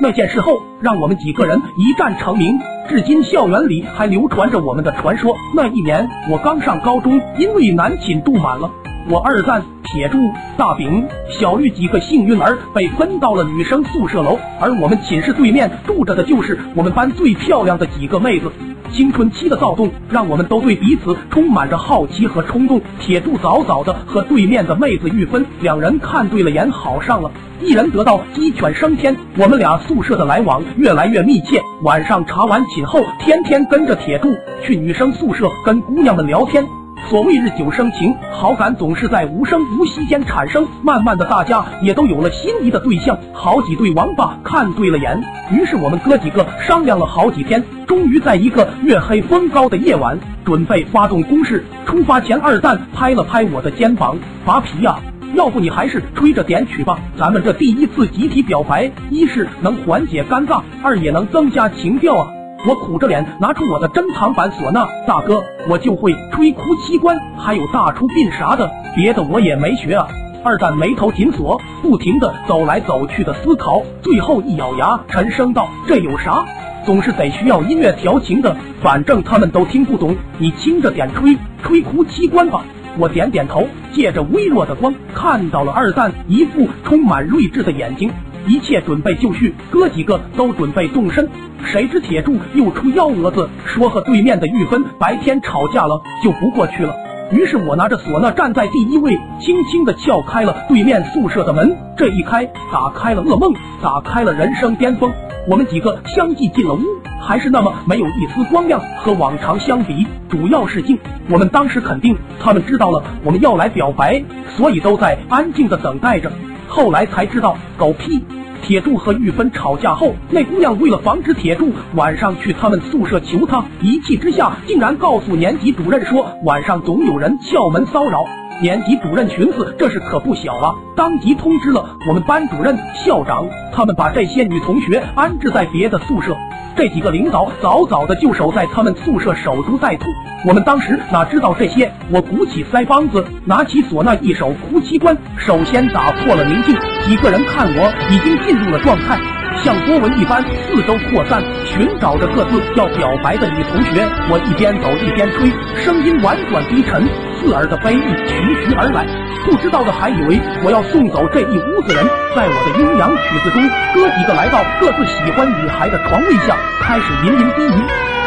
那件事后，让我们几个人一战成名，至今校园里还流传着我们的传说。那一年我刚上高中，因为男寝住满了，我二蛋、铁柱、大饼、小绿几个幸运儿被分到了女生宿舍楼，而我们寝室对面住着的就是我们班最漂亮的几个妹子。青春期的躁动让我们都对彼此充满着好奇和冲动。铁柱早早的和对面的妹子玉芬，两人看对了眼，好上了，一人得道鸡犬升天。我们俩宿舍的来往越来越密切，晚上查完寝后，天天跟着铁柱去女生宿舍跟姑娘们聊天。所谓日久生情，好感总是在无声无息间产生。慢慢的，大家也都有了心仪的对象，好几对王八看对了眼。于是我们哥几个商量了好几天，终于在一个月黑风高的夜晚，准备发动攻势。出发前，二蛋拍了拍我的肩膀，拔皮呀，要不你还是吹着点曲吧。咱们这第一次集体表白，一是能缓解尴尬，二也能增加情调啊。我苦着脸拿出我的珍藏版唢呐，大哥，我就会吹哭七关，还有大出殡啥的，别的我也没学啊。二蛋眉头紧锁，不停的走来走去的思考，最后一咬牙，沉声道：“这有啥？总是得需要音乐调情的，反正他们都听不懂，你轻着点吹，吹哭七关吧。”我点点头，借着微弱的光，看到了二蛋一副充满睿智的眼睛。一切准备就绪，哥几个都准备动身。谁知铁柱又出幺蛾子，说和对面的玉芬白天吵架了，就不过去了。于是我拿着唢呐站在第一位，轻轻的撬开了对面宿舍的门。这一开，打开了噩梦，打开了人生巅峰。我们几个相继进了屋，还是那么没有一丝光亮。和往常相比，主要是静。我们当时肯定他们知道了我们要来表白，所以都在安静的等待着。后来才知道，狗屁！铁柱和玉芬吵架后，那姑娘为了防止铁柱晚上去他们宿舍求她，一气之下竟然告诉年级主任说晚上总有人撬门骚扰。年级主任寻思这事可不小啊，当即通知了我们班主任、校长，他们把这些女同学安置在别的宿舍。这几个领导早早的就守在他们宿舍守株待兔。我们当时哪知道这些？我鼓起腮帮子，拿起唢呐，一首哭七关，首先打破了宁静。几个人看我已经进入了状态，像波纹一般四周扩散，寻找着各自要表白的女同学。我一边走一边吹，声音婉转低沉。刺耳的悲意徐徐而来，不知道的还以为我要送走这一屋子人。在我的阴阳曲子中，哥几个来到各自喜欢女孩的床位下，开始吟吟低语，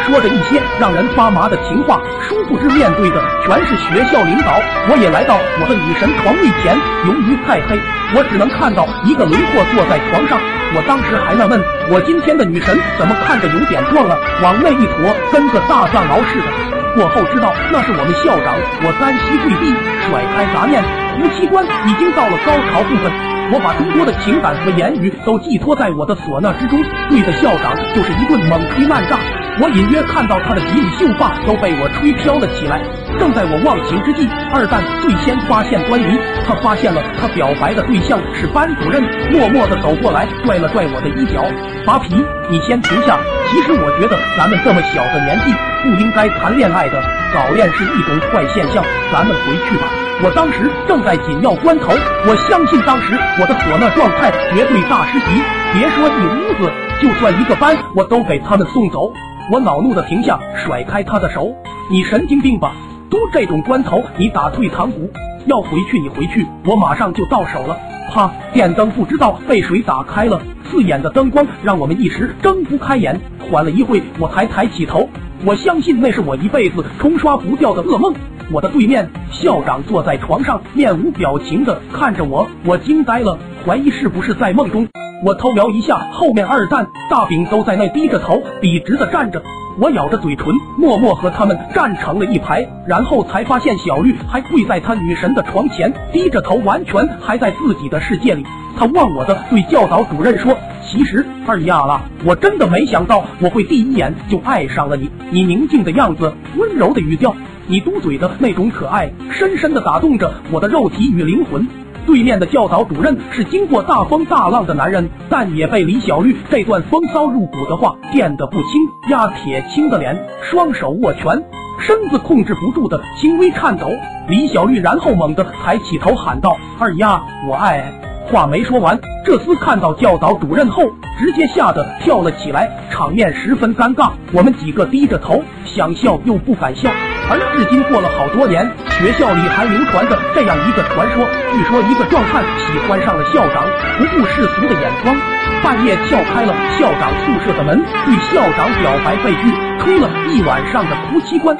说着一些让人发麻的情话。殊不知面对的全是学校领导。我也来到我的女神床位前，由于太黑，我只能看到一个轮廓坐在床上。我当时还纳闷，我今天的女神怎么看着有点壮了，往那一坨跟个大藏獒似的。过后知道那是我们校长，我单膝跪地，甩开杂念，夫妻关已经到了高潮部分。我把诸多的情感和言语都寄托在我的唢呐之中，对着校长就是一顿猛吹慢炸。我隐约看到他的几缕秀发都被我吹飘了起来。正在我忘情之际，二蛋最先发现端倪，他发现了他表白的对象是班主任，默默的走过来，拽了拽我的衣角，扒皮，你先停下。其实我觉得咱们这么小的年纪不应该谈恋爱的，早恋是一种坏现象。咱们回去吧。我当时正在紧要关头，我相信当时我的唢呐状态绝对大师级。别说一屋子，就算一个班，我都给他们送走。我恼怒的停下，甩开他的手。你神经病吧？都这种关头，你打退堂鼓？要回去你回去，我马上就到手了。啪！电灯不知道被谁打开了，刺眼的灯光让我们一时睁不开眼。缓了一会，我才抬起头。我相信那是我一辈子冲刷不掉的噩梦。我的对面，校长坐在床上，面无表情的看着我。我惊呆了，怀疑是不是在梦中。我偷瞄一下后面，二蛋、大饼都在那低着头，笔直的站着。我咬着嘴唇，默默和他们站成了一排，然后才发现小绿还跪在他女神的床前，低着头，完全还在自己的世界里。他忘我的对教导主任说：“其实二丫啦，我真的没想到我会第一眼就爱上了你。你宁静的样子，温柔的语调，你嘟嘴的那种可爱，深深的打动着我的肉体与灵魂。”对面的教导主任是经过大风大浪的男人，但也被李小绿这段风骚入骨的话电得不轻，压铁青的脸，双手握拳，身子控制不住的轻微颤抖。李小绿然后猛地抬起头喊道：“二丫，我爱。”话没说完，这厮看到教导主任后，直接吓得跳了起来，场面十分尴尬。我们几个低着头，想笑又不敢笑。而至今过了好多年，学校里还流传着这样一个传说：据说一个壮汉喜欢上了校长，不顾世俗的眼光，半夜撬开了校长宿舍的门，对校长表白被拒，吹了一晚上的夫妻关。